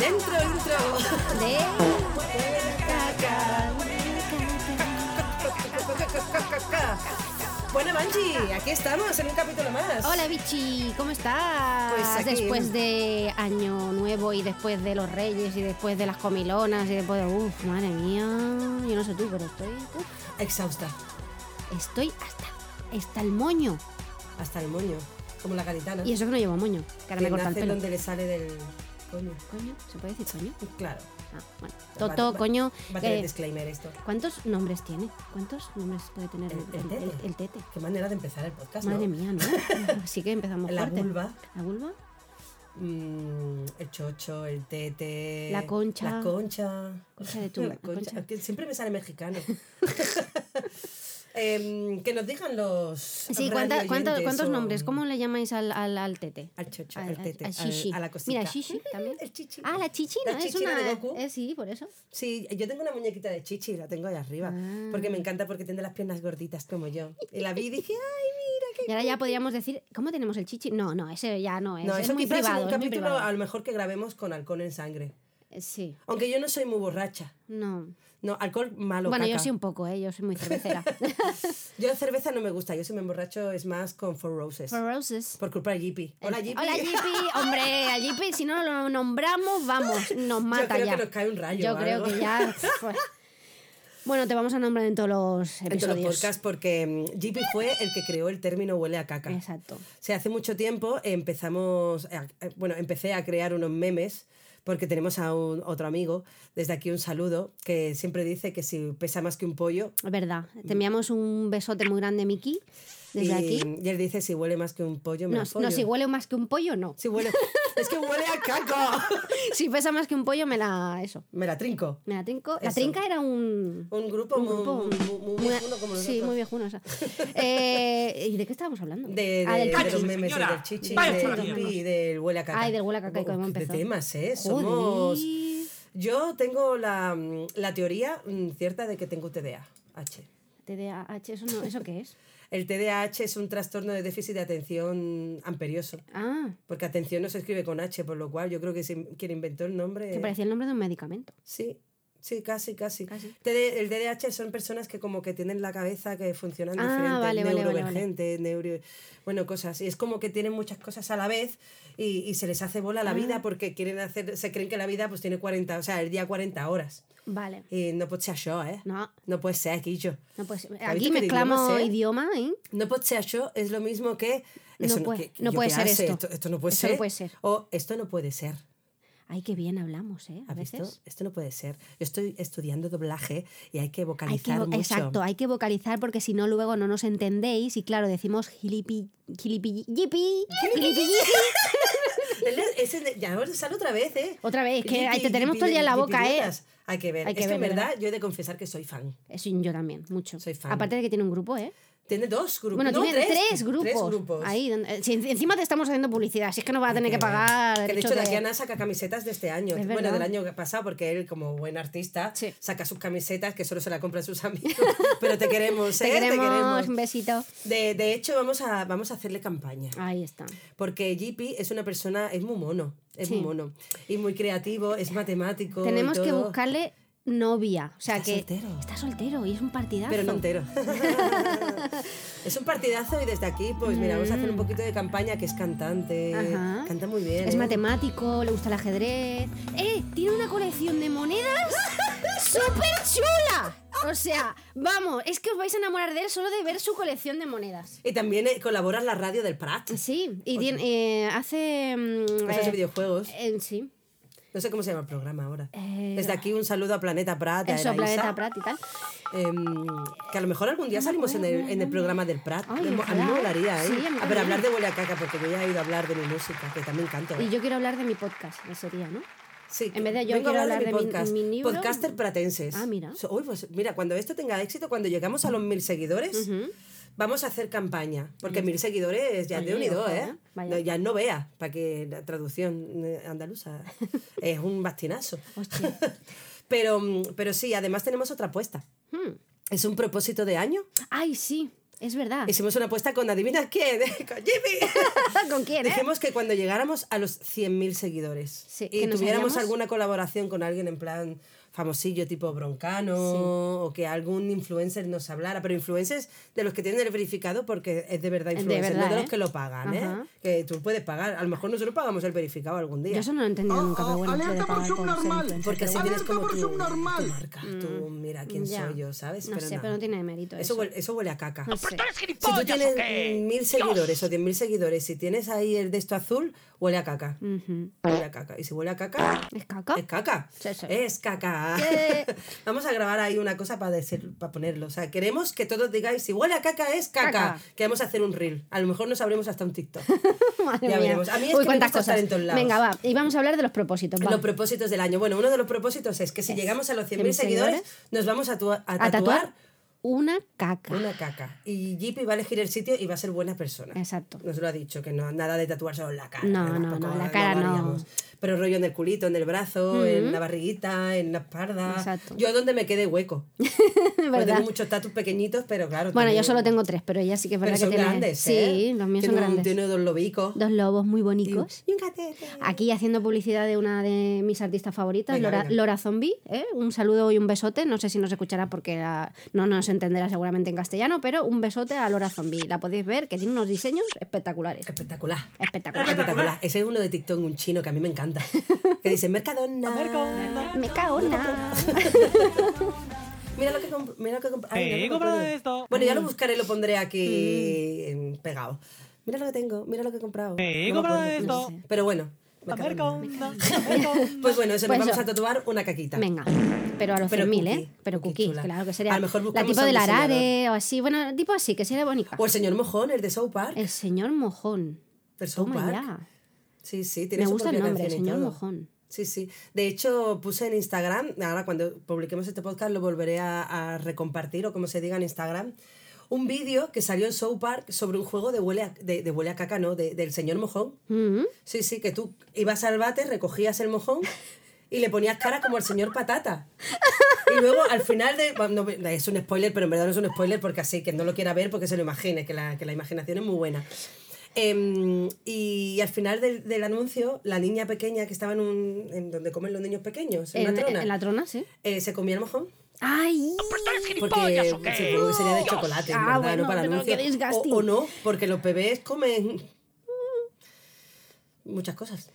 Dentro intro. De... Bueno, Manchi, aquí estamos en un capítulo más. Hola Bichi, ¿cómo estás? Pues aquí. Después de Año Nuevo y después de los Reyes y después de las comilonas y después de... Uf, madre mía, yo no sé tú, pero estoy... uf, Exhausta. estoy hasta, hasta el moño. Hasta el moño. Como la gaditana. Y eso que no llevo moño, que ahora me que corta el nace pelo. donde le sale del coño. ¿Coño? ¿Se puede decir coño? Claro. Ah, bueno. Toto, va- coño... Va a tener eh, disclaimer esto. ¿Cuántos nombres tiene? ¿Cuántos nombres puede tener El- el, el tete. el tete? Qué manera de empezar el podcast, Madre ¿no? mía, ¿no? Así que empezamos La fuerte. vulva. ¿La vulva? Mm, el chocho, el tete. La concha. La concha. Concha de tu- La la concha. concha. Siempre me sale mexicano. Em, que nos digan los. Sí, ¿cuánta- ¿cuántos o- nombres? ¿Cómo le llamáis al, al, al tete? Al chocho, Al- al tete, al chichi. a la cosita. Mira, chichi también. El chichi. Ah, la chichi, ¿no? La es una. de Goku. eh, sí, por eso. Sí, yo tengo una muñequita de chichi, la tengo ahí arriba. Ah. Porque me encanta porque tiene las piernas gorditas como yo. Y la vi y dije, ay, mira qué. Y ahora ya podríamos decir, ¿cómo tenemos el chichi? No, no, ese ya no es. No, es eso muy quizás privado. un es muy capítulo privado. a lo mejor que grabemos con alcohol en sangre. Eh, Sí, Aunque yo no soy muy borracha. no. No, alcohol malo. bueno, yo sí un poco, ¿eh? Yo soy muy cervecera. Yo cerveza no me gusta, yo si me emborracho es más con Four Roses. For Roses. Por culpa de Jeepy. Hola Jeepy. Hola, Jippy. Hombre, a Jippy, si no lo nombramos, vamos, nos mata creo ya. que nos cae un rayo Yo creo algo. que ya. pues. Bueno, te vamos a nombrar en todos los En todos los episodios. podcasts porque mm, Jeepy fue el que creó el término huele a caca. Exacto. O sea, hace mucho tiempo empezamos, a- eh, bueno, empecé a crear unos memes porque tenemos a un, otro amigo, desde aquí un saludo, que siempre dice que si pesa más que un pollo, Es verdad. Te enviamos un besote muy grande, Miki, desde y, aquí. y él dice si huele más que un pollo, me No, la follo. no, si huele más que un pollo, no. Si huele, es que huele a caca. Si pesa más que un pollo, me la. Eso. Me la trinco. Me la trinco. La trinca era un. Un grupo, un muy- grupo muy, muy, muy muy- viejuno como nosotros. Sí, muy viejuno. esa. Eh, ¿Y de qué estábamos hablando? De, ah, de- del de los memes señora. del chichi, Vaya del y del huele a caca. Ay, del huele a caca, y cómo de temas, ¿eh? Joder. Somos... Yo tengo la, la teoría mm, cierta de que tengo TDAH. TDAH, ¿eso, no, ¿eso qué es? El TDAH es un trastorno de déficit de atención amperioso. Ah, Porque atención no se escribe con H, por lo cual yo creo que quien inventó el nombre... que parecía el nombre de un medicamento. Sí, sí, casi, casi. Casi. TD el TDAH son personas que como que tienen la cabeza que funcionan Ah, diferente, vale, vale, vale, neuro... Bueno, cosas. Y es como que tienen muchas cosas a la vez y, y se les hace bola la Ah. vida porque quieren hacer... Se creen que la vida pues tiene 40... O sea, el día 40 horas. Vale. Y no puede ser això, eh? No, No puede ser aquí yo. no puede ser. ¿Has Aquí mezclamos idioma, ¿eh? No puede ser això es lo mismo que... No eso puede- que- no yo puede ser hace, esto. esto. no puede Esto ser. no puede ser. O esto no puede ser. Ay, qué bien hablamos, ¿eh? A ¿Has visto? veces. Esto no puede ser. Yo estoy estudiando doblaje y hay que Hay que, vocalizar vo- mucho. exacto, hay que vocalizar porque si no luego no nos entendéis y claro, decimos gilipi, gilipi, yipi, gilipi, ya ahora sale otra vez, ¿eh? Otra vez, que ahí te tenemos todo el día en la boca, ¿eh? Hay que ver. Hay que es que en ver, verdad ¿verdad? yo he de confesar que soy fan. Eso yo también, mucho. Soy fan. Aparte de que tiene un grupo, ¿eh? Tiene dos grupos. Bueno, no, tiene tres, tres, grupos. Tres grupos. Ahí, eh, si encima te estamos haciendo publicidad, si es que nos va a tener que pagar. Que de hecho, de aquí Ana saca camisetas de este año. Bueno, del año pasado, porque él, como buen artista, Sí. saca sus camisetas que solo se las compran sus amigos. Pero te queremos, ¿eh? Te queremos, un besito. De, de hecho, vamos a, vamos a hacerle campaña. Ahí está. Porque JP es una persona, es muy mono, es Sí. muy mono. Y muy creativo, es matemático. Tenemos que buscarle novia. O sea Está que. soltero. Está soltero y es un partidazo. Pero no entero. es un partidazo y desde aquí, pues mira, vamos a hacer un poquito de campaña que es cantante. Ajá. Canta muy bien. Es ¿eh? matemático, le gusta el ajedrez. ¡Eh! Tiene una colección de monedas súper chula. O sea, vamos, es que os vais a enamorar de él solo de ver su colección de monedas. Y también eh, colabora en la radio del Prat. Sí, y tiene- eh, hace. mm, de eh, videojuegos. sí. No sé cómo se llama el programa ahora. Eh, Desde aquí un saludo a Planeta Prat. a Eso, Eraisa, Planeta Prat y tal. em, que a lo mejor algún día salimos en el, en el programa del Prat. Ay, mo- a mí me molaría, ¿eh? Sí, a mí a ver, hablar de Huele a Caca, porque yo ya he ido a hablar de mi música, que también canto. ¿eh? Y yo quiero hablar de mi podcast, que sería, ¿no? Sí, En vez de yo vengo a quiero hablar de mi de mi- podcast. mi libro. Podcaster pratenses. Ah, mira. Uy, pues mira, cuando esto tenga éxito, cuando llegamos a los mil seguidores, vamos a hacer campaña. Porque mil seguidores ya Oye, de unido, ojo, ¿eh? ¿eh? No, ya no vea, para que la traducción eh, andaluza es un bastinazo. Pero, mm, pero sí, además tenemos otra apuesta. Hmm. Es un propósito de año. Ay, sí. Es verdad. Hicimos una apuesta con adivina quién, con Jimmy. ¿Con quién, eh? Dijimos que cuando llegáramos a los 100.000 seguidores Sí, y tuviéramos alguna colaboración con alguien en plan famosillo tipo Broncano o que algún influencer nos hablara, pero influencers de los que tienen el verificado porque es de verdad De influencer, verdad, no de los ¿eh? que lo pagan, ¿eh? Que tú puedes pagar, a lo mejor nosotros pagamos el verificado algún día. Yo eso no lo he entendido nunca, pero bueno, alerta por subnormal. Porque pero bueno. tienes como tu, por subnormal. tu marca, tú mira quién Mm, Ya. soy yo, ¿sabes? No sé, nada. pero no tiene mérito Eso eso. huele, eso huele a caca. No sé. Si tú tienes mil seguidores o diez mil seguidores, si tienes ahí el de esto azul, huele a caca. Huele a caca. Y si huele a caca, ¿Es caca? es caca. Sí, sí. Es caca. Eh. Vamos a grabar ahí una cosa para decir, para ponerlo. O sea, queremos que todos digáis, si huele a caca, es caca. Caca. Que vamos a hacer un reel. A lo mejor nos abrimos hasta un TikTok. Madre Ya mía. veremos. A mí es Uy, que me gusta estar en todos lados. Venga, va. Y vamos a hablar de los propósitos. va. Los propósitos del año. Bueno, uno de los propósitos es que si Es llegamos a los 100.000 100.000 seguidores, nos vamos a, tua- a a tatuar, tatuar una caca. una caca. Y Jeepy va a elegir el sitio y va a ser buena persona. Exacto. Nos lo ha dicho, que no, nada de tatuar solo la cara. No, no, no, la cara no. Pero rollo en el culito, en el brazo, en la barriguita, en la espalda. Exacto. Yo donde me quede hueco. Tengo muchos tatus pequeñitos, pero claro. Bueno, yo solo tengo tres, pero ella sí que es Pero verdad son que tiene. grandes, sí, ¿eh? los míos son grandes. Tiene dos lobicos. Dos lobos muy bonitos. y un gatete. Aquí haciendo publicidad de una de mis artistas favoritas, Venga, Lora, venga. Lora Zombie. ¿eh? Un saludo y un besote. No sé si nos escuchará porque la- no nos entenderá seguramente en castellano, pero un besote a Lora Zombie. La podéis ver, que tiene unos diseños espectaculares. Espectacular. Espectacular. Espectacular. Ese es uno de TikTok, un chino que a mí me encanta. Que dice, Mercadona. Me cago en nada. Mira lo que mira lo que comp- Ay, no, no he me comprado esto. Bueno, ya lo buscaré y lo pondré aquí en- pegado. Mira lo que tengo, mira lo que he comprado. He No comprado acuerdo. esto. No sé. Pero bueno. A Mercadona. Mercadona, Mercadona. Pues bueno, eso, Pues nos vamos eso. a tatuar una caquita. Venga, pero a los Pero 100.000, cookie, ¿eh? Pero cookie cookie, chula. claro que sería. A lo mejor la tipo a un del diseñador. arare o así. Bueno, tipo así, que sería bonita. O el señor Mojón, el de South Park. El señor Mojón. El South Toma Park. ya. Sí, sí, tiene Me su gusta el nombre, señor. Mojón. Sí, sí. De hecho, puse en Instagram, ahora cuando publiquemos este podcast lo volveré a, a recompartir o como se diga en Instagram, un vídeo que salió en South Park sobre un juego de huele a, de, de huele a caca, ¿no? De- del señor Mojón. Mm. Sí, sí, que tú ibas al bate, recogías el mojón y le ponías cara como el señor Patata. Y luego al final de... bueno, es un spoiler, pero en verdad no es un spoiler porque así, que no lo quiera ver porque se lo imagine, que la, que la imaginación es muy buena. Em, y al final del, del anuncio, la niña pequeña que estaba en, un, en donde comen los niños pequeños, en, En, una trona, en la trona, sí. eh, se comía el mojón. ¡Ay! Porque supongo que sería de chocolate, en Ah, verdad, bueno, no para anuncio. O, o no, porque los bebés comen muchas cosas.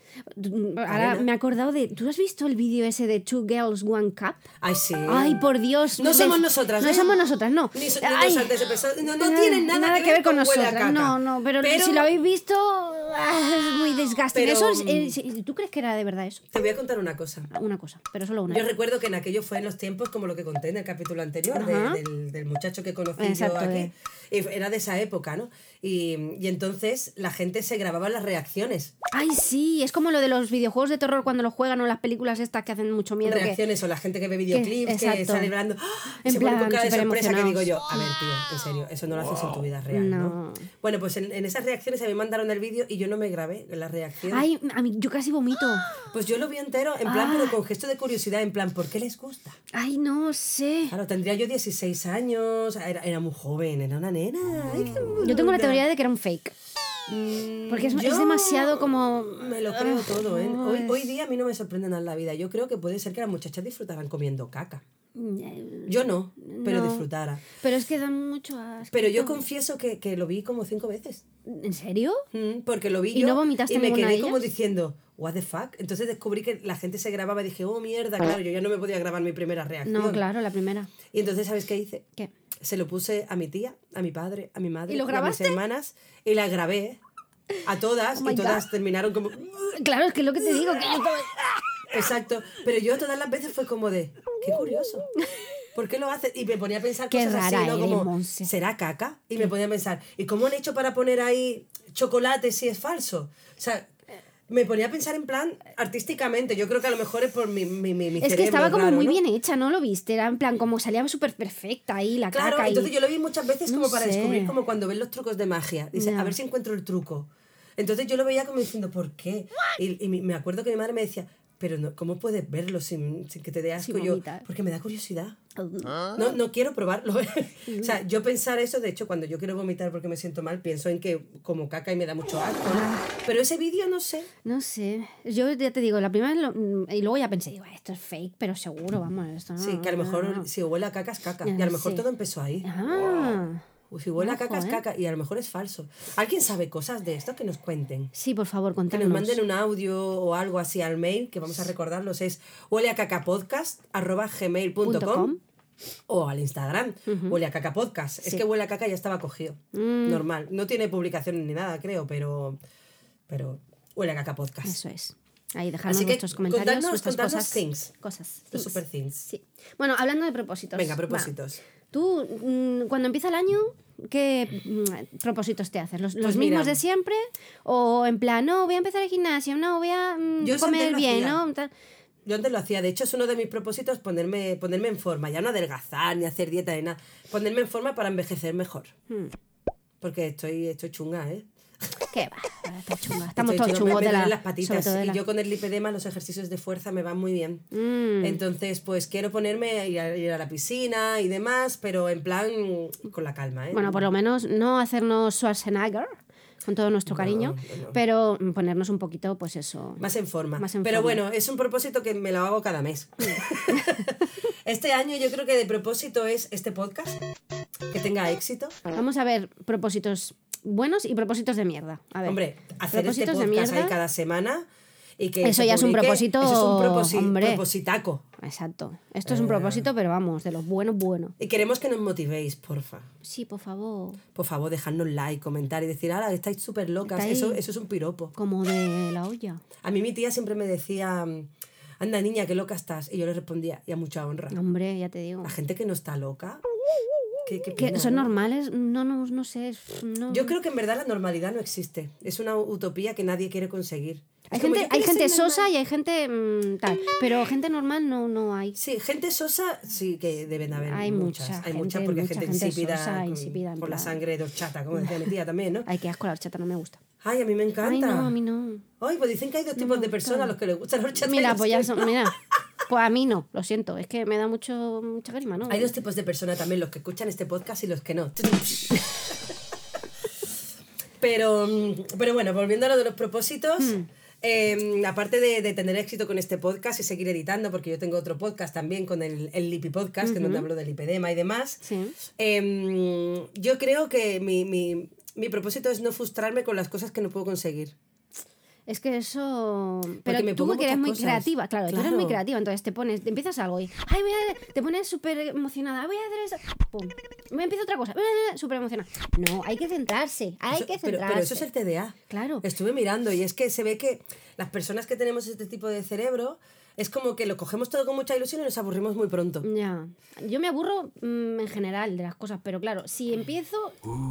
Ahora Arena. me he acordado de. ¿Tú has visto el vídeo ese de Two Girls, One Cup? Ay, sí. Ay, por Dios. No somos nosotras, No ¿eh? somos nosotras, no. Ni, so- Ay, peso- no, no tienen nada, que ver con a nosotras. No, no, pero, si lo habéis visto, ah, es muy. Pero, Eso es, eh, mm, ¿Tú crees que era de verdad eso? Te voy a contar una cosa. Una cosa, pero solo una. Yo recuerdo que en aquello fue en los tiempos como lo que conté en el capítulo anterior, de- del, del muchacho que conocí Exacto, yo aquí. Y Era de esa época, ¿no? Y, y entonces la gente se grababa las reacciones. Ay, sí, es como lo de los videojuegos de terror cuando los juegan o las películas estas que hacen mucho miedo. que- reacciones o la gente que ve videoclips que, exacto. sale hablando ¡ah! En se pone con plan, cara de sorpresa que digo yo a ver tío en serio eso no lo haces en tu vida real ¿no? No. bueno pues en, en esas reacciones a mí me mandaron el vídeo y yo no me grabé en las reacciones Ay, a mí, yo casi vomito. pues yo lo vi entero en plan Ah. pero con gesto de curiosidad en plan ¿por qué les gusta? Ay, no sé. Claro, tendría yo 16 años, era, era muy joven, era una nena. Ay, qué Yo tengo la teoría de que era un fake. Mm, Porque es, es yo demasiado como... Me lo creo todo, ¿eh? Hoy, hoy día a mí no me sorprende nada la vida. Yo creo que puede ser que las muchachas disfrutaran comiendo caca. Yo no, pero No. disfrutara. Pero es que da mucho asco. Pero yo confieso que, que lo vi como cinco veces. ¿En serio? Mm, Porque lo vi ¿Y yo no vomitaste y me quedé como diciendo, what the fuck. Entonces descubrí que la gente se grababa y dije, oh mierda, claro, yo ya no me podía grabar mi primera reacción. No, claro, la primera. Y entonces, ¿sabes qué hice? ¿Qué? Se lo puse a mi tía, a mi padre, a mi madre, ¿Y lo a mis grabaste? hermanas y las grabé a todas Oh y todas God. terminaron como Claro, es que es lo que te digo, que yo estaba- exacto, pero yo todas las veces fue como de qué curioso. ¿Por qué lo hace? Y me ponía a pensar Qué cosas así, rara ¿no? eres, Como, Monse. ¿será caca? Y me ponía a pensar, ¿y cómo han hecho para poner ahí chocolate si es falso? O sea, me ponía a pensar en plan artísticamente. Yo creo que a lo mejor es por mi, mi, mi, mi Es que estaba como muy ¿no? bien hecha, ¿no lo viste? Era en plan, como salía súper perfecta ahí la Claro, caca. y- entonces yo lo vi muchas veces No como para sé. descubrir como cuando ven los trucos de magia. Dice, a ver si encuentro el truco. Entonces yo lo veía como diciendo, ¿por qué? Y, me acuerdo que mi madre me decía, Pero no, ¿cómo puedes verlo sin, sin que te dé asco? Yo, porque me da curiosidad. No, no quiero probarlo. o sea, yo pensar eso, de hecho, cuando yo quiero vomitar porque me siento mal, pienso en que como caca y me da mucho asco. ¿no? Pero ese vídeo no sé. No sé. Yo ya te digo, la primera vez lo- mm, y luego ya pensé, digo, esto es fake, pero seguro, vamos, esto no. Sí, que a lo mejor no, no. si huele a caca es caca. Y a lo mejor sí. todo empezó ahí. Ah. O si huele a caca es ¿eh? caca y a lo mejor es falso. ¿Alguien sabe cosas de esto? Que nos cuenten. Sí, por favor, Que contadnos. nos manden un audio o algo así al mail, que vamos a recordarlos, es hueleacacapodcast.gmail.com Punto com. o al Instagram, huele a caca podcast. Es que huele a caca ya estaba cogido. Mm. Normal. No tiene publicación ni nada, creo, pero, pero huele a caca podcast. Eso es. Ahí dejadnos Así que vuestros comentarios, contadnos- vuestras contadnos cosas. things. Cosas. Los things. super things. Sí. Bueno, hablando de propósitos. Venga, va. Tú, mm, cuando empieza el año, ¿qué mm, propósitos te haces? ¿Los, los Pues mismos mira. de siempre? ¿O en plan, no, voy a empezar el gimnasio, no, voy a mm, Yo comer bien. ¿no? Tal. Yo antes lo hacía, de hecho es uno de mis propósitos ponerme, ponerme en forma, ya no adelgazar ni hacer dieta ni nada, ponerme en forma para envejecer mejor. Hmm. Porque estoy, estoy chunga, ¿eh? ¿Qué va? Está chunga. Estamos todos chungos de la, las patitas y yo con el lipedema los ejercicios de fuerza me van muy bien. Mm. Entonces, pues quiero ponerme a ir, a ir a la piscina y demás, pero en plan con la calma, ¿eh? Bueno, por lo menos no hacernos Schwarzenegger, con todo nuestro cariño, no, no. pero ponernos un poquito, pues eso. Más en forma. Más en Pero forma. bueno, es un propósito que me lo hago cada mes. este año yo creo que de propósito es este podcast, que tenga éxito. Vamos a ver propósitos buenos y propósitos de mierda. A ver. Hombre, hacer este propósitos de podcast ahí mierda. cada semana y que Eso ya es un publique, propósito, Eso es un proposi- hombre. propositaco. Exacto. Esto es un propósito, pero vamos, de los buenos, buenos. Y queremos que nos motivéis, porfa. Sí, por favor. Por favor, dejadnos like, comentar y decir, ahora estáis súper locas. Estáis- Eso, eso es un piropo. Como de la olla. A mí mi tía siempre me decía, anda niña, qué loca estás. Y yo le respondía, y a mucha honra. Hombre, ya te digo. La gente que no está loca. Qué- qué pena, son ¿no? normales, no, no, no sé. No. Yo creo que en verdad la normalidad no existe. Es una utopía que nadie quiere conseguir. hay como, gente, hay gente normal. sosa y hay gente mm, tal. Pero gente normal no, no hay. Sí, gente sosa sí que deben haber Hay muchas. mucha hay muchas porque mucha gente, gente insípida, sosa, con, insípida, con la sangre de horchata, como decía mi tía también, ¿no? Ay, qué asco, la horchata no me gusta. Ay, a mí me encanta. Ay, no, a mí no. Ay, pues dicen que hay dos tipos de personas a los que les gusta la horchata. Mira, pues ya son, mira. Pues a mí no, lo siento. Es que me da mucho, mucha grima, ¿no? Hay dos tipos de personas también, los que escuchan este podcast y los que no. Pero, mm, pero bueno, volviendo a lo de los propósitos, Hmm. eh, aparte de, de tener éxito con este podcast y seguir editando, porque yo tengo otro podcast también con el, el Lipi Podcast, que es donde hablo del lipedema y demás, Sí. eh, yo creo que mi, mi, mi propósito es no frustrarme con las cosas que no puedo conseguir. Es que eso. Pero me tú que eres muy cosas. creativa, claro, tú eres muy creativa, entonces te pones, te empiezas algo y. ¡Ay, voy a. Te pones súper emocionada, voy a hacer eso. ¡Pum! Me empiezo otra cosa, súper emocionada. No, hay que centrarse, hay Eso- que pero, centrarse. pero eso es el TDA. Claro. Estuve mirando y es que se ve que las personas que tenemos este tipo de cerebro es como que lo cogemos todo con mucha ilusión y nos aburrimos muy pronto. Ya. Yo me aburro mm, en general de las cosas, pero claro, si empiezo,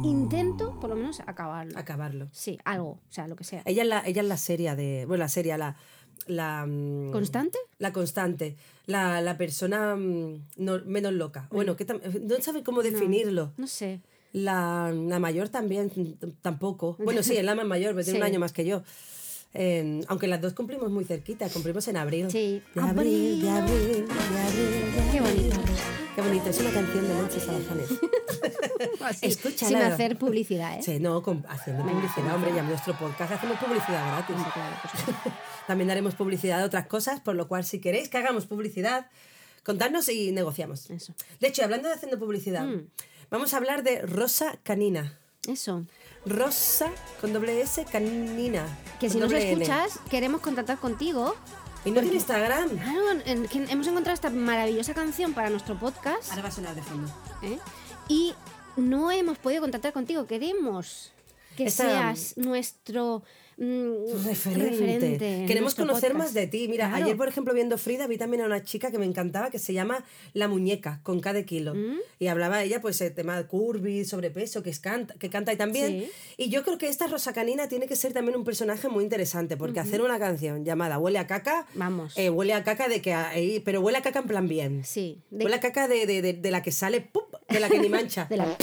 intento por lo menos acabarlo. Acabarlo. Sí, algo, o sea, lo que sea. Ella es la, ella es la seria de. Bueno, la seria, la. la mm, ¿Constante? La constante. La, la persona mm, no- menos loca. Bueno, que no sabe cómo definirlo. No sé. La, la mayor también, tampoco. Bueno, sí, es la más mayor, pero tiene un año más que yo. Eh, aunque las dos cumplimos muy cerquita, cumplimos en abril. Sí. De abril, de abril, de abril, de Qué bonito. Qué bonito, es una canción de Nancy Salajanes. Así, Escúchala. Sin hacer publicidad, ¿eh? Sí, no, con- haciendo publicidad, hombre, ya en nuestro podcast hacemos publicidad gratis. Sí, claro. También daremos publicidad de otras cosas, por lo cual si queréis que hagamos publicidad, contadnos y negociamos. Eso. De hecho, hablando de haciendo publicidad, Mm. vamos a hablar de Rosa Canina. Eso. Rosa con doble S, Canina. Que si nos escuchas, queremos contactar contigo. Y no tiene Instagram. Claro, en- que hemos encontrado esta maravillosa canción para nuestro podcast Ahora va a sonar de fondo. ¿eh? y no hemos podido contactar contigo. Queremos que Esta- seas nuestro mm, Referente. referente en Queremos conocer podcast. más de ti. Mira, Claro. ayer, por ejemplo, viendo Frida, vi también a una chica que me encantaba que se llama La Muñeca, con cada kilo. Mm. Y hablaba ella, pues, el tema de curvy, sobrepeso, que, es canta, que canta y también. Sí. Y yo creo que esta Rosa Canina tiene que ser también un personaje muy interesante, porque hacer una canción llamada Huele a caca. Vamos. eh, huele a caca de que. ahí- pero huele a caca en plan bien. Sí, de- Huele a caca de, de, de, de la que sale, ¡pup! de la que ni mancha. De la-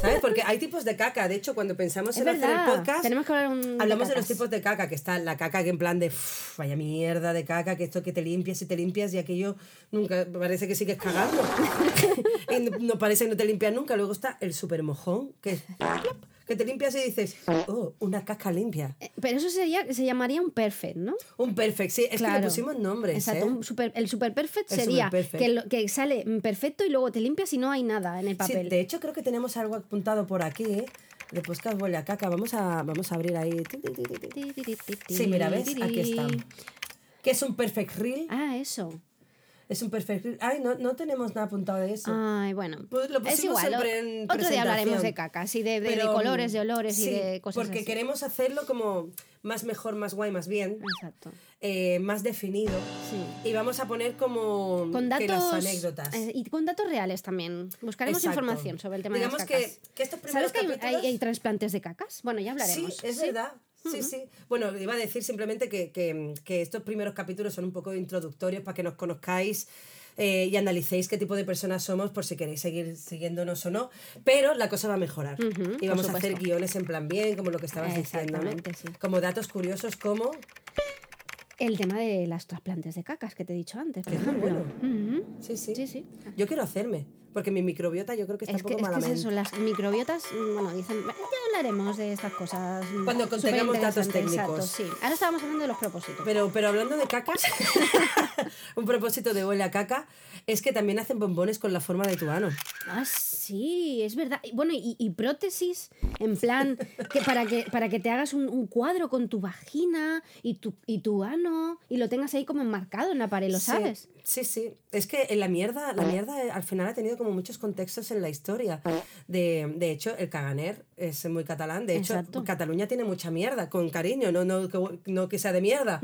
¿Sabes? Porque hay tipos de caca. De hecho, cuando pensamos Es en hacer el podcast, Tenemos que hablar un- hablamos de, los tipos de caca, que está la caca que en plan de "Uf, vaya mierda de caca, que esto que te limpias y te limpias y aquello nunca parece que sigues cagando. y no, no parece que no te limpias nunca. Luego está el super mojón, que es que te limpias y dices, oh, una caca limpia. Eh, Pero eso sería, se llamaría un perfect, ¿no? Un perfect, sí, es que Claro. le pusimos nombres. Exacto, ¿eh? un super- el super perfect El sería. Que, lo- que sale perfecto y luego te limpias y no hay nada en el Sí, papel. de hecho, creo que tenemos algo apuntado por aquí, ¿eh? De podcast huele a caca. Vamos a, vamos a abrir ahí. Sí, mira, ¿ves? Aquí está. ¿Qué es un perfect reel? Ah, eso. Es un perfect reel. Ay, no, no tenemos nada apuntado de eso. Ay, bueno. Pues lo es igual. siempre o- en Otro día hablaremos de cacas y de, de- de Pero, colores, de olores y sí, de cosas porque así. queremos hacerlo como más mejor, más guay, más bien, Exacto. eh, más definido. Sí. Y vamos a poner como Con que las datos anécdotas. eh, y con datos reales también. Buscaremos Exacto. información sobre el tema Digamos de las cacas. que, que estos ¿Sabes que hay, hay- hay trasplantes de cacas? Bueno, ya Sí, hablaremos. es verdad. Sí, sí. Bueno, iba a decir simplemente que, que- que estos primeros capítulos son un poco introductorios para que nos conozcáis eh, y analicéis qué tipo de personas somos por si queréis seguir siguiéndonos o no. Pero la cosa va a mejorar. Y vamos a hacer guiones en plan bien, como lo que estabas diciendo. ¿no? Sí. Como datos curiosos como... El tema de las trasplantes de cacas que te he dicho antes, por Que es ejemplo. bueno. Sí, sí. Sí, sí. Yo quiero hacerme, porque mi microbiota yo creo que está Es un que, poco es que es malamente. eso, las microbiotas, mm, bueno, dicen, ya hablaremos de estas cosas. mm, Cuando tengamos datos técnicos. Exacto, sí. Ahora estábamos hablando de los propósitos. Pero, pero hablando de cacas, un propósito de huele a caca es que también hacen bombones con la forma de tu ano. Ah, sí, es verdad. Bueno, y, y prótesis, en plan, que para que, para que te hagas un, un cuadro con tu vagina y tu, y tu ano y lo tengas ahí como enmarcado en la pared, ¿lo Sí, sabes? Sí, sí. Es que en la mierda, la mierda eh, al final ha tenido como muchos contextos en la historia. De, de hecho, el caganer es muy catalán. De hecho, Exacto. Cataluña tiene mucha mierda, con cariño, no, no, que, no que sea de mierda.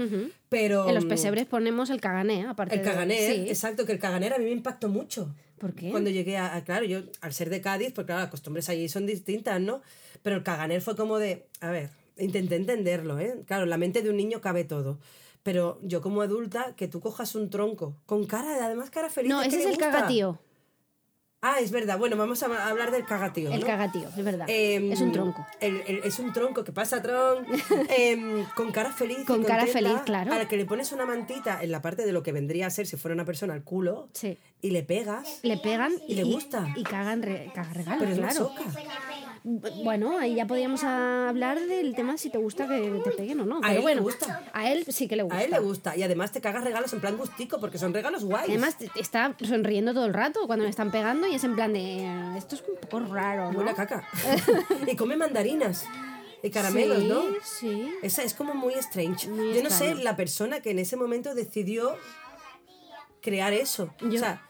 Pero. En los mm, pesebres ponemos el cagané, aparte El caganer, sí. exacto, que el caganer a mí me impactó mucho. ¿Por qué? Cuando llegué a, a- claro, yo al ser de Cádiz, pues claro, las costumbres allí son distintas, ¿no? Pero el caganer fue como de, a ver, intenté entenderlo, ¿eh? Claro, en la mente de un niño cabe todo. Pero yo como adulta, que tú cojas un tronco con cara, además cara feliz. No, ¿qué ese es el cagatío. Ah, es verdad. Bueno, vamos a hablar del cagatío. El ¿no? cagatío, es verdad. Em, es un tronco. el- el- es un tronco, que pasa, tron? Em, con cara feliz. Con cara feliz, claro. A la que le pones una mantita en la parte de lo que vendría a ser si fuera una persona al culo Sí. y le pegas. Le pegan Y le gusta. Y cagan, re- cagan regalos, Pero es claro. Bueno, ahí ya podríamos hablar del tema si te gusta que te peguen o no. Pero él le bueno, gusta. a él sí que le gusta. A él le gusta. Y además te cagas regalos en plan gustico porque son regalos guays. Además, está sonriendo todo el rato cuando le están pegando y es en plan de. "Eh, Esto es un poco raro, ¿no? Huele a caca. y come mandarinas. Y caramelos, sí, ¿no? Sí. Esa es como muy strange. Muy Yo no sé la persona que en ese momento decidió crear eso. Yo- O sea,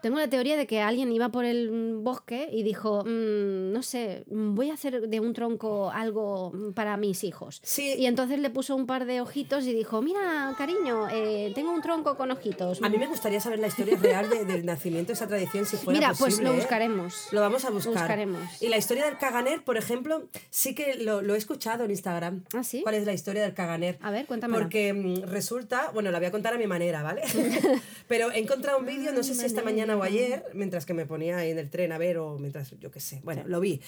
Tengo la teoría de que alguien iba por el mm, bosque y dijo, "Mm, no sé, mm, voy a hacer de un tronco algo para mis hijos. Sí. Y entonces le puso un par de ojitos y dijo, mira, cariño, eh, tengo un tronco con ojitos. a mí me gustaría saber la historia real de- del nacimiento de esa tradición si fuera Mira, posible. pues lo ¿eh? buscaremos. Lo vamos a buscar. buscaremos. Y la historia del caganer, por ejemplo, sí que lo, lo he escuchado en Instagram. ¿Ah, sí? ¿Cuál es la historia del caganer? A ver, cuéntamela. Porque resulta, bueno, la voy a contar a mi manera, ¿vale? Pero he encontrado un vídeo, no sé si esta mañana o ayer, mientras que me ponía en el tren a ver o mientras, yo qué sé, bueno, lo vi.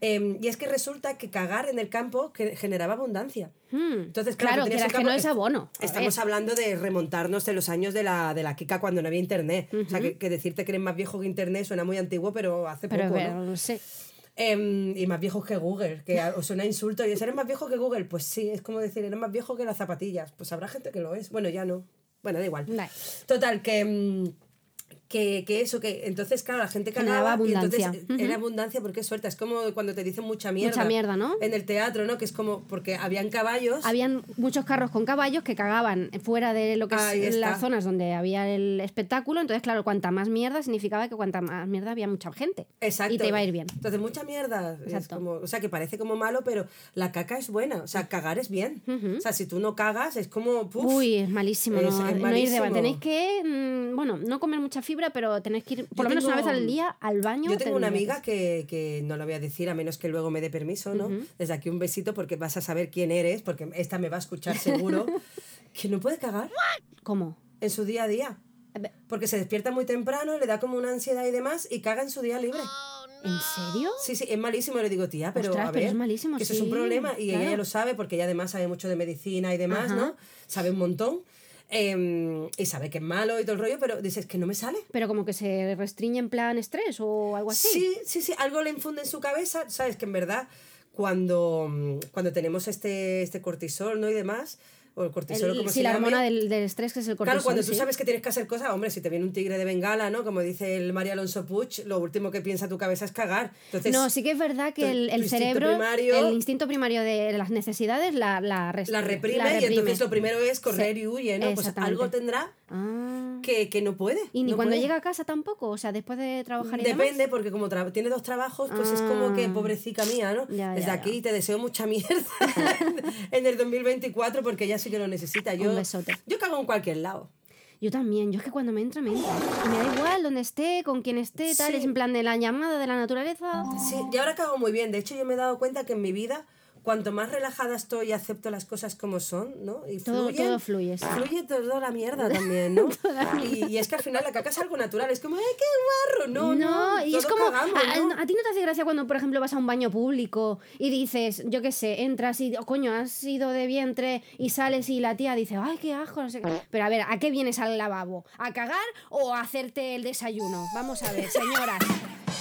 Em, y es que resulta que cagar en el campo que generaba abundancia. Hmm, Entonces, claro, claro, que campo- no es abono. Estamos ver. hablando de remontarnos de los años de la, de la Kika cuando no había internet. O sea, que, que decirte que eres más viejo que internet suena muy antiguo, pero hace Pero, poco, pero ¿no? no sé. Em, y más viejos que Google, que os suena insulto. Y es, ¿eres más viejo que Google? Pues sí, es como decir, eres más viejo que las zapatillas. Pues habrá gente que lo es. Bueno, ya no. Bueno, da igual. Vale. Total, que, mm, que, que eso, que entonces, claro, la gente cagaba y entonces abundancia. era abundancia porque es suerte. Es como cuando te dicen mucha mierda. Mucha mierda, ¿no? En el teatro, ¿no? Que es como porque habían caballos. Habían muchos carros con caballos que cagaban fuera de lo que Ahí es está. las zonas donde había el espectáculo. Entonces, claro, cuanta más mierda significaba que cuanta más mierda había mucha gente. Exacto. Y te iba a ir bien. Entonces, mucha mierda. Es como, o sea, que parece como malo, pero la caca es buena. O sea, cagar es bien. O sea, si tú no cagas, es como. puf. Uy, es malísimo, Es- no, es no ir de. Tenéis que, mm, bueno, no comer mucha fibra, pero tenéis que ir por lo menos una vez tengo- al día al baño. Yo tengo una amiga que, que no lo voy a decir a menos que luego me dé permiso, ¿no? Desde aquí un besito porque vas a saber quién eres, porque esta me va a escuchar seguro, que no puede cagar ¿Cómo? en su día a día. Porque se despierta muy temprano, le da como una ansiedad y demás y caga en su día libre. ¿En serio? Sí, sí, es malísimo. Le digo, tía, pero Ostras, a pero ver, es malísimo, que eso es un sí, problema. Y ella claro. ya lo sabe porque ella además sabe mucho de medicina y demás, Ajá. ¿no? Sabe un montón. Em, y sabe que es malo y todo el rollo, pero dices que no me sale. Pero como que se restringe en plan estrés o algo así. Sí, sí, sí, algo le infunde en su cabeza, sabes que en verdad cuando, mm, cuando tenemos este, este cortisol, ¿no? Y demás, o el cortisol, El- como sí, se la hormona del, del estrés que es el cortisol. Claro, cuando tú sí. sabes que tienes que hacer cosas, hombre, si te viene un tigre de bengala, ¿no? Como dice el María Alonso Puig, lo último que piensa tu cabeza es cagar. Entonces, No, sí que es verdad que tu- el, el cerebro, primario- el instinto primario de las necesidades la, la, la reprime, la y entonces reprime. lo primero es correr Sí, y huye, ¿no? Pues algo tendrá Ah. que, que no puede. Y ni no cuando puede. llega a casa tampoco, o sea, después de trabajar y Depende, demás. porque como tiene dos trabajos, pues es como que Ah. pobrecita mía, ¿no? Ya, Desde ya, aquí te deseo mucha mierda en el 2024 porque ella sí que lo necesita. Yo, Un besote. Yo cago en cualquier lado. Yo también, yo es que cuando me entra, me entra. Y me da igual donde esté, con quien esté, tal, Sí. es en plan de la llamada de la naturaleza. Sí, y ahora cago muy bien. De hecho, yo me he dado cuenta que en mi vida, cuanto más relajada estoy y acepto las cosas como son, ¿no? Y Todo- fluyen, todo fluye, sí. Fluye toda la mierda también, ¿no? y, y es que al final la caca es algo natural. Es como, ¡ay, qué guarro! No, no. y es todos como. cagamos, a, ¿no? a ti no te hace gracia cuando, por ejemplo, vas a un baño público y dices, yo qué sé, entras y, oh, coño, has ido de vientre y sales y la tía dice, ay, qué asco, no sé qué. Pero a ver, ¿a qué vienes al lavabo? ¿A cagar o a hacerte el desayuno? Vamos a ver, señoras.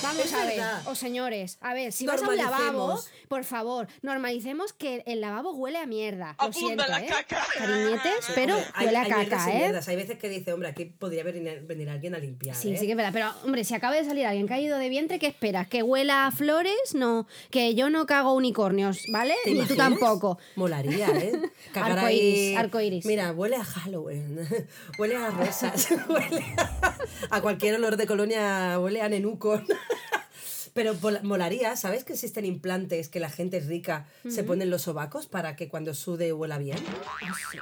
Vamos Es a ver, o señores, a ver, si vas a un lavabo, por favor, normalicemos que el lavabo huele a mierda. Lo siento, la ¿eh? caca. Cariñetes, pero Hombre, hay- huele a hay mierdas caca, ¿eh? mierdas. Hay veces que dice, hombre, aquí podría venir, venir alguien a limpiar. Sí, ¿eh? sí que es verdad. Pero, hombre, si acaba de salir alguien caído de vientre, ¿qué esperas? ¿Que huela a flores? No. Que yo no cago unicornios, ¿vale? ¿Te Ni tú imaginas? tampoco. Molaría, ¿eh? Cagar Arcoiris, arcoiris. Mira, huele a Halloween, huele a rosas, huele a, a cualquier olor de colonia, huele a nenuco. Pero molaría, ¿sabes que existen implantes que la gente rica se pone en los sobacos para que cuando sude huela bien?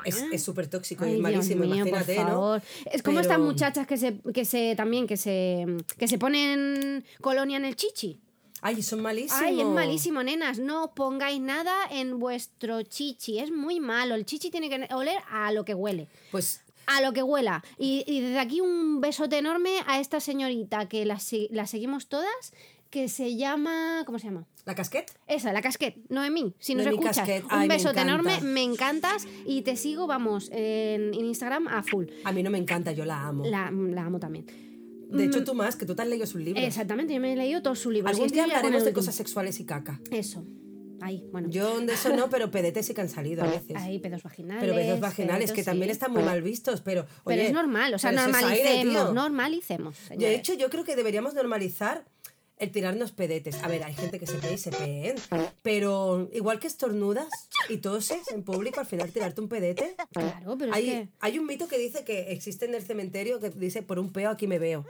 Es es súper tóxico y es malísimo, mío, imagínate, por ¿no? favor. Es como Pero- estas muchachas que se, que se también que se que se ponen colonia en el chichi. Ay, son malísimos. Ay, es malísimo, nenas. No os pongáis nada en vuestro chichi. Es muy malo. El chichi tiene que oler a lo que huele. Pues A lo que huela. Y, y desde aquí un besote enorme a esta señorita que la, se- la seguimos todas, que se llama. ¿Cómo se llama? la casquet. Esa, la casquet, Noemí, si nos Noemí escuchas, Casquet. un Ay, besote enorme, me encantas y te sigo, vamos, en, en Instagram a full. A mí no me encanta, yo la amo. La, la amo también. De hecho, tú más, que tú te has leído sus libros. Exactamente, yo me he leído todos sus libros. Algún día hablaremos de cosas sexuales y caca. Eso. Ahí, bueno. Yo de eso no, pero pedetes sí que han salido a veces. Ahí, pedos vaginales. Pero pedos vaginales, pedos, que también sí. están muy mal vistos, pero... Pero oye, es normal, o sea, pero es aire, normalicemos, normalicemos. De señores. hecho, yo creo que deberíamos normalizar el tirarnos pedetes. A ver, hay gente que se pee y se peen, pero igual que estornudas y toses en público, al final tirarte un pedete... Claro, pero hay, es que... hay un mito que dice que existe en el cementerio que dice por un peo aquí me veo.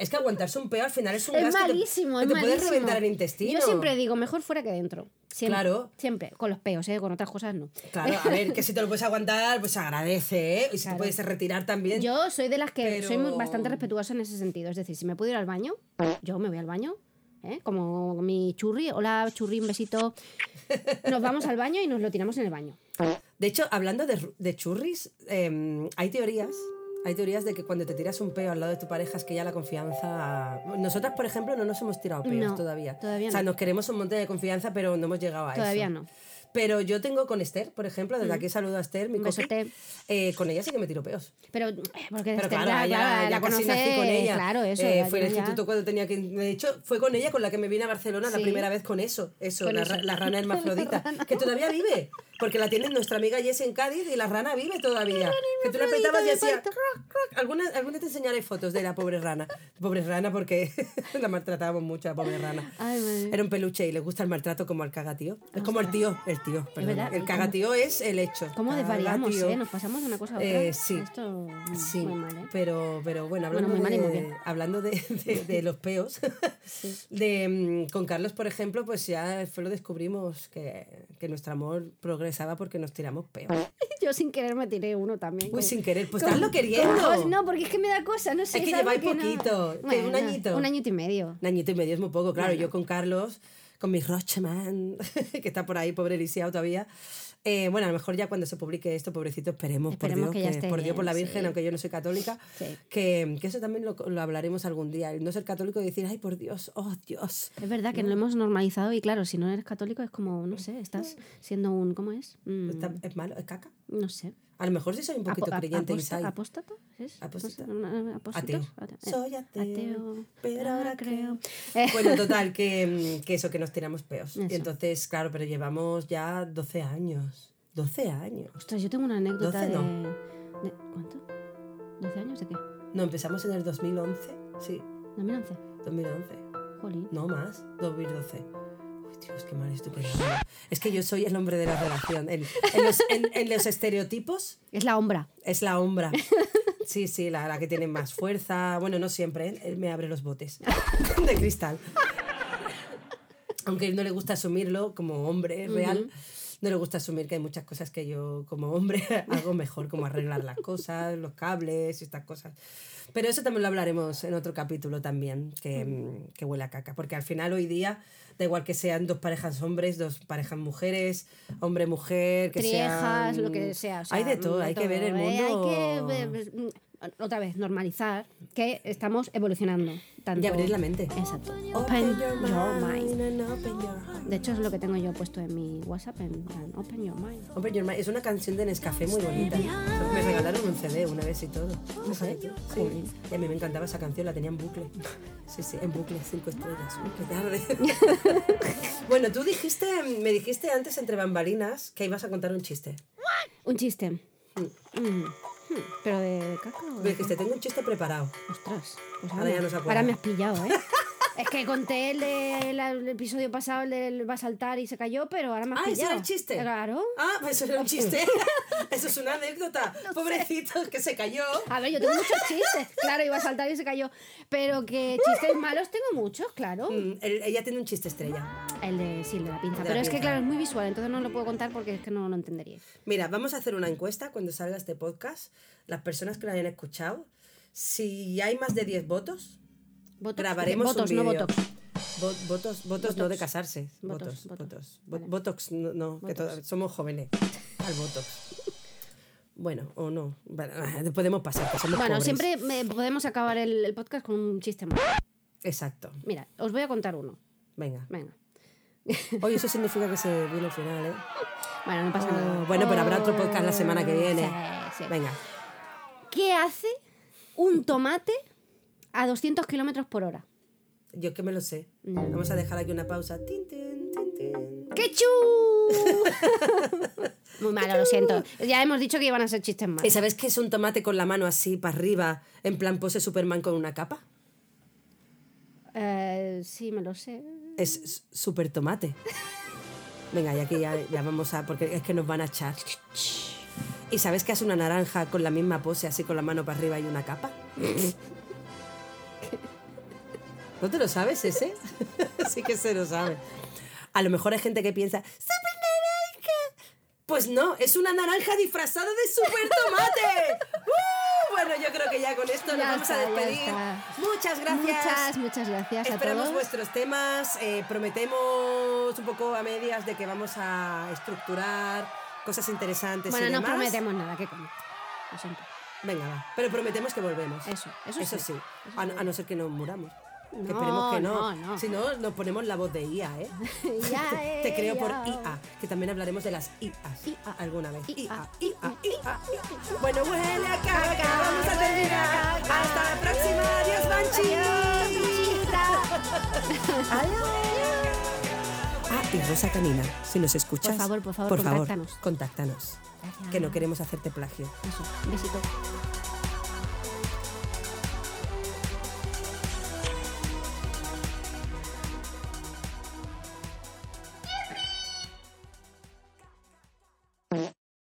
Es que aguantarse un peo al final es un Es gas que te- malísimo, que es te, malísimo. puedes reventar el intestino. Yo siempre digo, mejor fuera que dentro. Siempre, Claro. Siempre, con los peos, ¿eh? Con otras cosas no. Claro, a ver, que si te lo puedes aguantar, pues agradece, ¿eh? Y si Claro. te puedes retirar también. Yo soy de las que Pero- soy muy- bastante respetuosa en ese sentido. Es decir, si me puedo ir al baño, yo me voy al baño. ¿eh? Como mi churri. Hola, churri, un besito. Nos vamos al baño y nos lo tiramos en el baño. De hecho, hablando de, churris, eh, hay teorías. Hay teorías de que cuando te tiras un peo al lado de tu pareja es que ya la confianza... Nosotras, por ejemplo, no nos hemos tirado peos No, todavía. todavía O sea, no. nos queremos un montón de confianza, pero no hemos llegado a Todavía eso. no. Pero yo tengo con Esther, por ejemplo, desde aquí saludo a Esther, mi besote. eh, con ella sí que me tiro peos. Pero, eh, porque Pero claro, ya, ya, ya la casi conoce, nací con ella. Claro, eso. Eh, fue tiene ya- instituto cuando tenía que... De hecho, fue con ella con la que me vine a Barcelona la Sí. primera vez con eso. Eso, Con la, eso. la rana hermafrodita. que todavía vive. Porque la tiene nuestra amiga Jessie en Cádiz y la rana vive todavía. Que tú la apretabas y hacía... Alguna, alguna te enseñaré fotos de la pobre rana. Pobre rana porque la maltratábamos mucho a la pobre rana. Ay. Era un peluche y le gusta el maltrato como al cagatío. Es como el tío. El tío, perdón. verdad, El cagatío es el hecho. ¿Cómo desvariamos, eh? Nos pasamos de una cosa a otra. Eh, sí. Esto Sí, muy mal, ¿eh? pero, pero bueno, hablando, mal de, hablando de, de- de los peos, de, mm, con Carlos, por ejemplo, pues ya fue lo descubrimos que, que nuestro amor progresaba porque nos tiramos peos. Yo sin querer me tiré uno también. Con- sin querer, pues con- hazlo queriendo. no, porque es que me da cosa, no sé. Es que lleváis no- poquito, que un añito. Un añito y medio. Un añito y medio es muy poco, claro. Bueno. Yo con Carlos, con mi Rocheman, que está por ahí, pobre lisiado todavía. Eh, bueno, a lo mejor ya cuando se publique esto, pobrecito, esperemos, Esperemos por que Dios, ya esté por Dios, por la Virgen, sí. aunque yo no soy católica, Sí. que, que eso también lo, lo hablaremos algún día. El no ser católico y decir, ay, por Dios, oh Dios. Es verdad que no lo hemos normalizado y claro, si no eres católico es como, no sé, estás siendo un, ¿cómo es? Mm, ¿Es malo? ¿Es caca? no sé. A lo mejor sí soy un poquito Apo- creyente aposta- inside. ¿Apóstata? ¿Es? Apóstata. Ateo. Eh, Soy ateo, pero ahora creo. Bueno, total, que, mm, que eso, que nos tiramos peos. Y Eso. entonces, claro, pero llevamos ya 12 años. 12 años. Ostras, yo tengo una anécdota 12 de, no. de- ¿Cuánto? ¿12 años de qué? No, empezamos en el 2011. Sí, 2011. 2011. Jolín. No más, 2012. Uy, Dios, qué mal estoy quedando. Es que yo soy el hombre de la relación. En, en los, en- en los estereotipos Es la hombra. es la hombra. Sí, sí, la, la que tiene más fuerza. Bueno, no siempre, ¿eh? él me abre los botes de cristal. Aunque él no le gusta asumirlo como hombre real, no le gusta asumir que hay muchas cosas que yo como hombre hago mejor, como arreglar las cosas, los cables y estas cosas. Pero eso también lo hablaremos en otro capítulo también, que, mm, que huele a caca. Porque al final hoy día, da igual que sean dos parejas hombres, dos parejas mujeres, hombre-mujer, que Triejas, sean... lo que sea. o sea, hay de todo, hay que ver el Eh, mundo... Hay que mm, otra vez normalizar que estamos evolucionando. Tanto... Y abrir la mente. Exacto. Open Open your your mind. mind and open your heart. De hecho, es lo que tengo yo puesto en mi WhatsApp, en plan, Open Your Mind. Open your mind. Es una canción de Nescafé muy bonita. Me regalaron un CD una vez y todo. ¿No sabes tú? Sí. Y a mí me encantaba esa canción, la tenía en bucle. Sí, sí, en bucle, cinco estrellas. Uy, qué tarde. bueno, tú dijiste, me dijiste antes entre bambalinas que ibas a contar un chiste. Un chiste. Mm. ¿Pero de, de caca o de dijiste, tengo un chiste preparado. Ostras, pues Ahora ahora, ya no se acuerda. ahora me has pillado, ¿eh? es que conté el del el episodio pasado, el del va a saltar y se cayó, pero ahora me has Ah, ese pillado. era el chiste. Claro. Ah, pues eso era un chiste. eso es una anécdota. Pobrecito, que se cayó. A ver, yo tengo muchos chistes. Claro, iba a saltar y se cayó. Pero que chistes malos tengo muchos, claro. Mm, él- ella tiene un chiste estrella. El de, sí, el de la pinza. De la Pero es que, pinza. claro, es muy visual, entonces no lo puedo contar porque es que no lo entenderíais. Mira, vamos a hacer una encuesta cuando salga este podcast. Las personas que lo hayan escuchado, si hay más de 10 votos, Votos, grabaremos votos, un no votos. Vo- votos, votos no de Botox. casarse. Votos, Votos, votos. Vo- Vale. Botox, no, no, que Botox. somos jóvenes. Al botox. Bueno, o no. Bueno, podemos pasar, que somos Bueno, pobres. siempre me- podemos acabar el, el podcast con un chiste más. Exacto. Mira, os voy a contar uno. Venga. Venga. Oye, eso significa que se viene el final, ¿eh? Bueno, no pasa Oh, nada. bueno, pero habrá otro podcast la semana que viene. Sí, sí. Venga. ¿Qué hace un tomate a 200 kilómetros por hora? Yo que me lo sé. No. Vamos a dejar aquí una pausa. Tin, tin, tin, tin. ¡Quechú! Muy malo, lo siento. Ya hemos dicho que iban a ser chistes ¿Y malos. sabes qué es un tomate con la mano así para arriba, en plan pose Superman con una capa? Eh, sí, me lo sé. Es super tomate. Venga, y aquí ya, ya vamos a. Porque es que nos van a echar. ¿Y sabes qué hace una naranja con la misma pose, así con la mano para arriba y una capa? ¿No te lo sabes ese? sí que se lo sabe. A lo mejor hay gente que piensa. Pues no, es una naranja disfrazada de super tomate. ¡Uh! Bueno, yo creo que ya con esto nos vamos a está, despedir. Muchas gracias. Muchas, muchas gracias a Esperamos todos. vuestros temas. eh, prometemos un poco a medias de que vamos a estructurar cosas interesantes Bueno, y no demás. prometemos nada, ¿qué coño? Lo siento. Venga, va. Pero prometemos que volvemos. Eso, eso sí. sí. A, a no ser que nos muramos. No, esperemos que no. no, no. Si no, nos ponemos la voz de IA, ¿eh? Eh, Te creo por. IA, que también hablaremos de las IAs IA. alguna vez. IA, IA, IA, IA. Bueno, huele a caca, vamos a terminar. Hasta la próxima. Adiós, Banchi. Ah, y Rosa Canina, si nos escuchas, Por favor, por favor, contáctanos. contáctanos. Gracias. Que no queremos hacerte plagio. Eso, un besito.